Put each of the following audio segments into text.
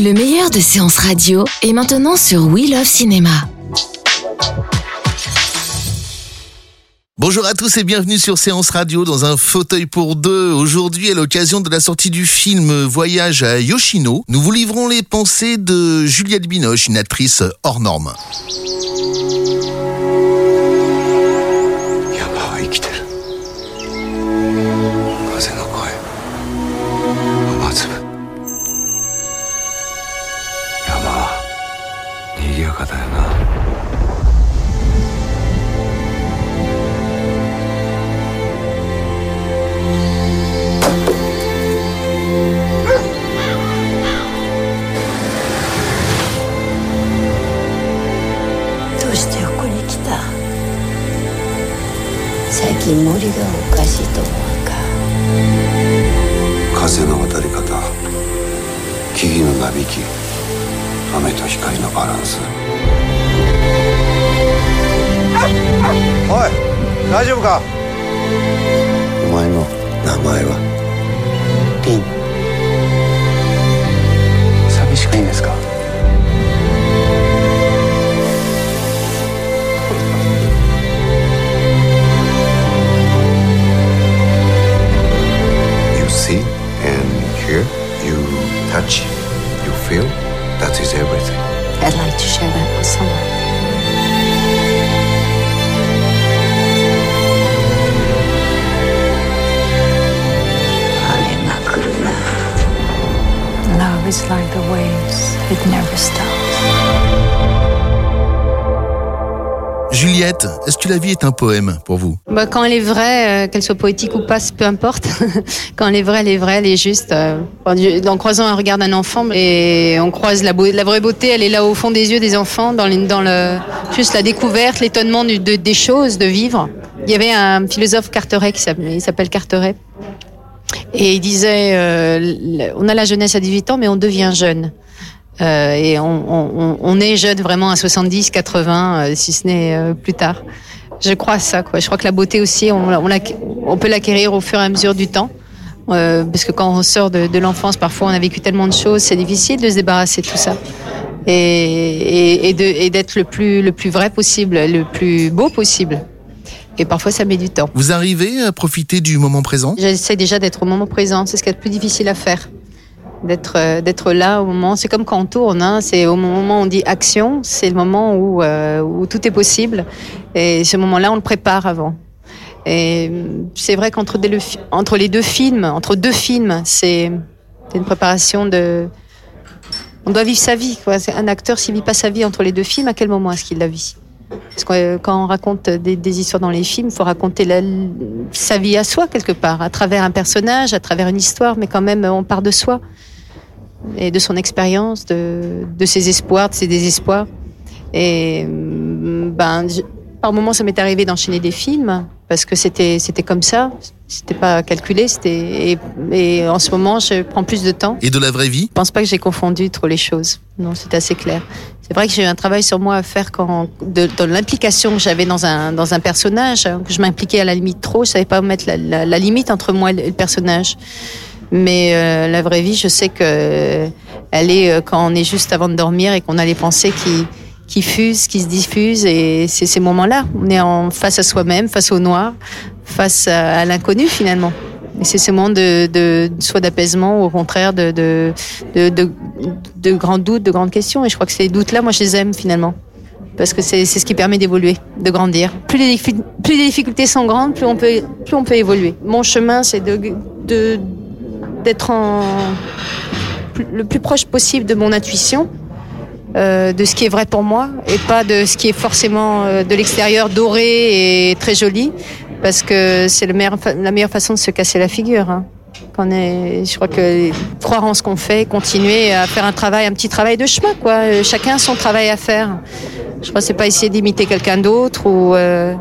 Le meilleur de séances radio est maintenant sur We Love Cinéma. Bonjour à tous et bienvenue sur Séance Radio dans un fauteuil pour deux. Aujourd'hui, à l'occasion de la sortie du film Voyage à Yoshino, nous vous livrons les pensées de Juliette Binoche, une actrice hors norme. がおかしいと思わんか？風の渡り方。木々のなびき。雨と光のバランス。おい大丈夫か？お前の名前は？リン I'd like to share that with someone. Love is like the waves, it never stops. Juliette, est-ce que la vie est un poème pour vous? Bah, quand elle est vraie, euh, qu'elle soit poétique ou pas, peu importe. quand elle est vraie, elle est vraie, elle est juste. euh, en croisant un regard d'un enfant, et on croise la, vraie beauté, elle est là au fond des yeux des enfants, dans, dans le, juste la découverte, l'étonnement de- des choses, de vivre. Il y avait un philosophe Carteret qui s'appelle Carteret. Et il disait, euh, on a la jeunesse à 18 ans, mais on devient jeune. Euh, et on, on- on est jeune vraiment à 70, 80, euh, si ce n'est euh, plus tard. Je crois à ça, quoi. Je crois que la beauté aussi, on, on, on peut l'acquérir au fur et à mesure du temps. Euh, parce que quand on sort de, de l'enfance, parfois on a vécu tellement de choses, c'est difficile de se débarrasser de tout ça. Et, et, et de- et d'être le plus, le plus vrai possible, le plus beau possible. Et parfois ça met du temps. Vous arrivez à profiter du moment présent? J'essaie déjà d'être au moment présent. C'est ce qui est le plus difficile à faire. D'être euh, d'être là au moment. C'est comme quand on tourne. Hein, c'est au moment où on dit action. C'est le moment où, euh, où tout est possible. Et ce moment-là, on le prépare avant. Et c'est vrai qu'entre les deux films, entre deux films, c'est une préparation de. On doit vivre sa vie. Quoi. Un acteur, s'il vit pas sa vie entre les deux films, à quel moment est-ce qu'il la vit? Parce que euh, quand on raconte des, des histoires dans les films, il faut raconter la- sa vie à soi quelque part, à travers un personnage, à travers une histoire, mais quand même, on part de soi et de son expérience, de, de ses espoirs, de ses désespoirs. Et euh, ben, je- par moments, ça m'est arrivé d'enchaîner des films parce que c'était c'était comme ça, c'était pas calculé, c'était et, et en ce moment, je prends plus de temps. Et de la vraie vie? Je pense pas que j'ai confondu trop les choses. Non, c'est assez clair. C'est vrai que j'ai eu un travail sur moi à faire quand, de, dans l'implication que j'avais dans un, dans un personnage, hein, que je m'impliquais à la limite trop. Je savais pas mettre la, la, la limite entre moi et le, personnage. Mais euh, la vraie vie, je sais que elle est euh, quand on est juste avant de dormir et qu'on a les pensées qui, qui fusent, qui se diffusent. Et c'est ces moments-là. On est en face à soi-même, face au noir, face à, à l'inconnu finalement. C'est ce moment de, de soit d'apaisement ou au contraire de, de, de, grands doutes, de grandes questions. Et je crois que ces doutes-là, moi, je les aime finalement. Parce que c'est ce qui permet d'évoluer, de grandir. Plus les, plus les difficultés sont grandes, plus on peut, plus on peut évoluer. Mon chemin, c'est de, de, d'être le plus proche possible de mon intuition, euh, de ce qui est vrai pour moi, et pas de ce qui est forcément euh, de l'extérieur doré et très joli. Parce que c'est la meilleure façon de se casser la figure. Hein. est, je crois que croire en ce qu'on fait, continuer à faire un travail, un petit travail de chemin, quoi. Chacun son travail à faire. Je crois que c'est pas essayer d'imiter quelqu'un d'autre ou euh,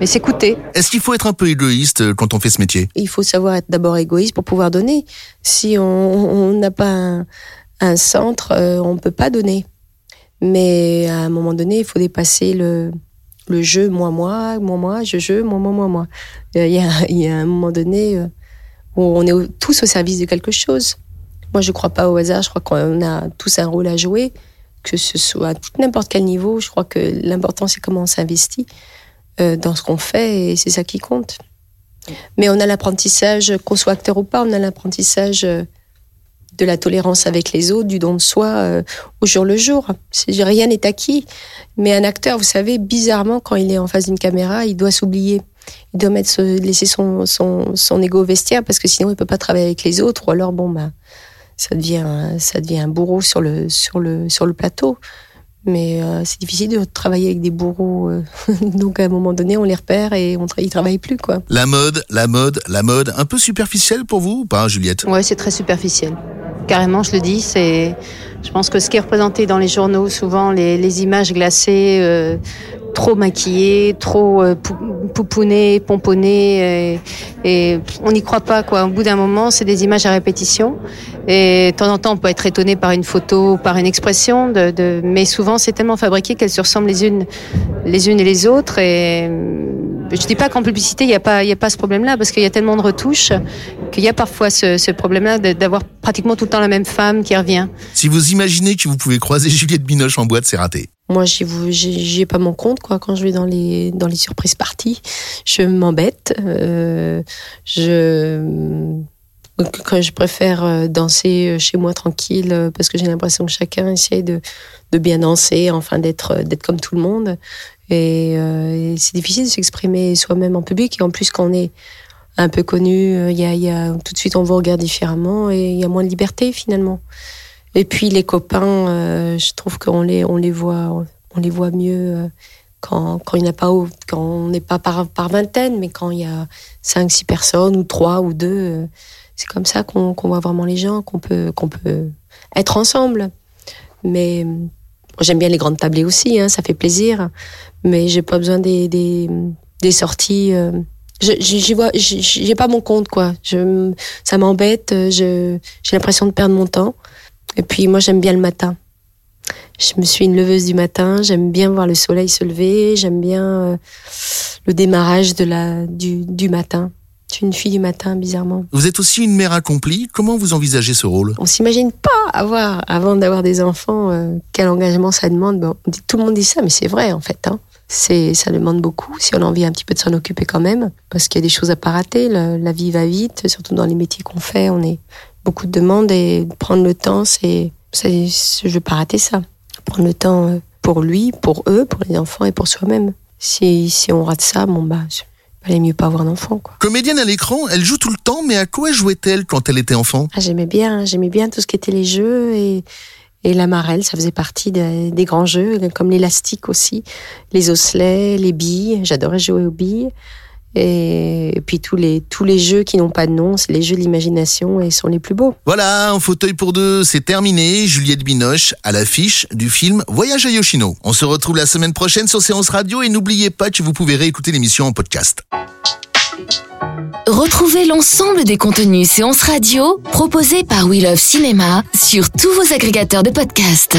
mais s'écouter. Est-ce qu'il faut être un peu égoïste euh, quand on fait ce métier? Il faut savoir être d'abord égoïste pour pouvoir donner. Si on n'a pas un, centre, euh, on ne peut pas donner. Mais à un moment donné, il faut dépasser le, le jeu moi moi moi moi je je moi moi moi moi. Il y a, il y a un moment donné où on est tous au service de quelque chose. Moi, je ne crois pas au hasard. Je crois qu'on a tous un rôle à jouer, que ce soit à n'importe quel niveau. Je crois que l'important c'est comment on s'investit. Euh, dans ce qu'on fait et c'est ça qui compte. Mais on a l'apprentissage, qu'on soit acteur ou pas, on a l'apprentissage euh, de la tolérance avec les autres, du don de soi euh, au jour le jour. Rien n'est acquis. Mais un acteur, vous savez, bizarrement, quand il est en face d'une caméra, il doit s'oublier. Il doit mettre, laisser son, son, son ego vestiaire parce que sinon il peut pas travailler avec les autres. Ou alors, bon, bah, ça devient, ça devient un bourreau sur le, sur le, sur le plateau. Mais euh, c'est difficile de travailler avec des bourreaux. Euh. Donc à un moment donné, on les repère et on ils travaillent plus quoi. La mode, la mode, la mode, un peu superficielle pour vous ou pas, Juliette? Ouais, c'est très superficiel. Carrément, je le dis. C'est, je pense que ce qui est représenté dans les journaux, souvent les, les images glacées, euh, trop maquillées, trop euh, pouponnées, pomponnées, et, on n'y croit pas quoi. Au bout d'un moment, c'est des images à répétition. Et de temps en temps, on peut être étonné par une photo, par une expression, de, mais souvent c'est tellement fabriqué qu'elles se ressemblent les unes, les unes et les autres. Et je dis pas qu'en publicité il n'y a pas, il y a pas ce problème-là parce qu'il y a tellement de retouches qu'il y a parfois ce, ce problème-là d'avoir pratiquement tout le temps la même femme qui revient. Si vous imaginez que vous pouvez croiser Juliette Binoche en boîte, c'est raté. Moi, j'y ai pas mon compte. Quand je vais dans les surprises parties, je m'embête. Euh, je quand je préfère euh, danser euh, chez moi tranquille parce que j'ai l'impression que chacun essaye de, bien danser, enfin d'être comme tout le monde. Et, c'est difficile de s'exprimer soi-même en public. Et en plus, quand on est un peu connu, y a, tout de suite on vous regarde différemment et il y a moins de liberté finalement. Et puis les copains, je trouve qu'on les on les voit on les voit mieux quand, quand il n'y a pas quand on n'est pas par, par vingtaine, mais quand il y a cinq, six personnes ou trois ou deux c'est comme ça qu'on voit vraiment les gens, qu'on peut, qu'on peut être ensemble. Mais j'aime bien les grandes tablées aussi, hein, ça fait plaisir. Mais j'ai pas besoin des, des, des sorties. Euh, j'y vois, j'ai pas mon compte quoi. Je, ça m'embête. J'ai l'impression de perdre mon temps. Et puis moi j'aime bien le matin. Je me suis une leveuse du matin. J'aime bien voir le soleil se lever. J'aime bien euh, le démarrage de la du, du matin. Je suis une fille du matin, bizarrement. Vous êtes aussi une mère accomplie. Comment vous envisagez ce rôle? On s'imagine pas avoir, avant d'avoir des enfants, euh, quel engagement ça demande. Bon, tout le monde dit ça, mais c'est vrai en fait. Hein. C'est, ça demande beaucoup si on a envie un petit peu de s'en occuper quand même, parce qu'il y a des choses à pas rater. La, vie va vite, surtout dans les métiers qu'on fait. On est beaucoup de demandes et prendre le temps, c'est, c'est je veux pas rater ça. Prendre le temps euh, pour lui, pour eux, pour les enfants et pour soi-même. Si, si on rate ça, bon bah, Valait mieux pas avoir d'enfant, quoi. Comédienne à l'écran, elle joue tout le temps, mais à quoi jouait-elle quand elle était enfant? Ah, J'aimais bien, j'aimais bien tout ce qui était les jeux et, et la marelle, ça faisait partie des, grands jeux, comme l'élastique aussi, les osselets, les billes. J'adorais jouer aux billes. Et, puis tous les, tous les jeux qui n'ont pas de nom, c'est les jeux de l'imagination et sont les plus beaux. Voilà, un fauteuil pour deux, c'est terminé. Juliette Binoche à l'affiche du film Voyage à Yoshino. On se retrouve la semaine prochaine sur Séance Radio et n'oubliez pas que vous pouvez réécouter l'émission en podcast. Retrouvez l'ensemble des contenus Séance Radio proposés par We Love Cinéma sur tous vos agrégateurs de podcasts.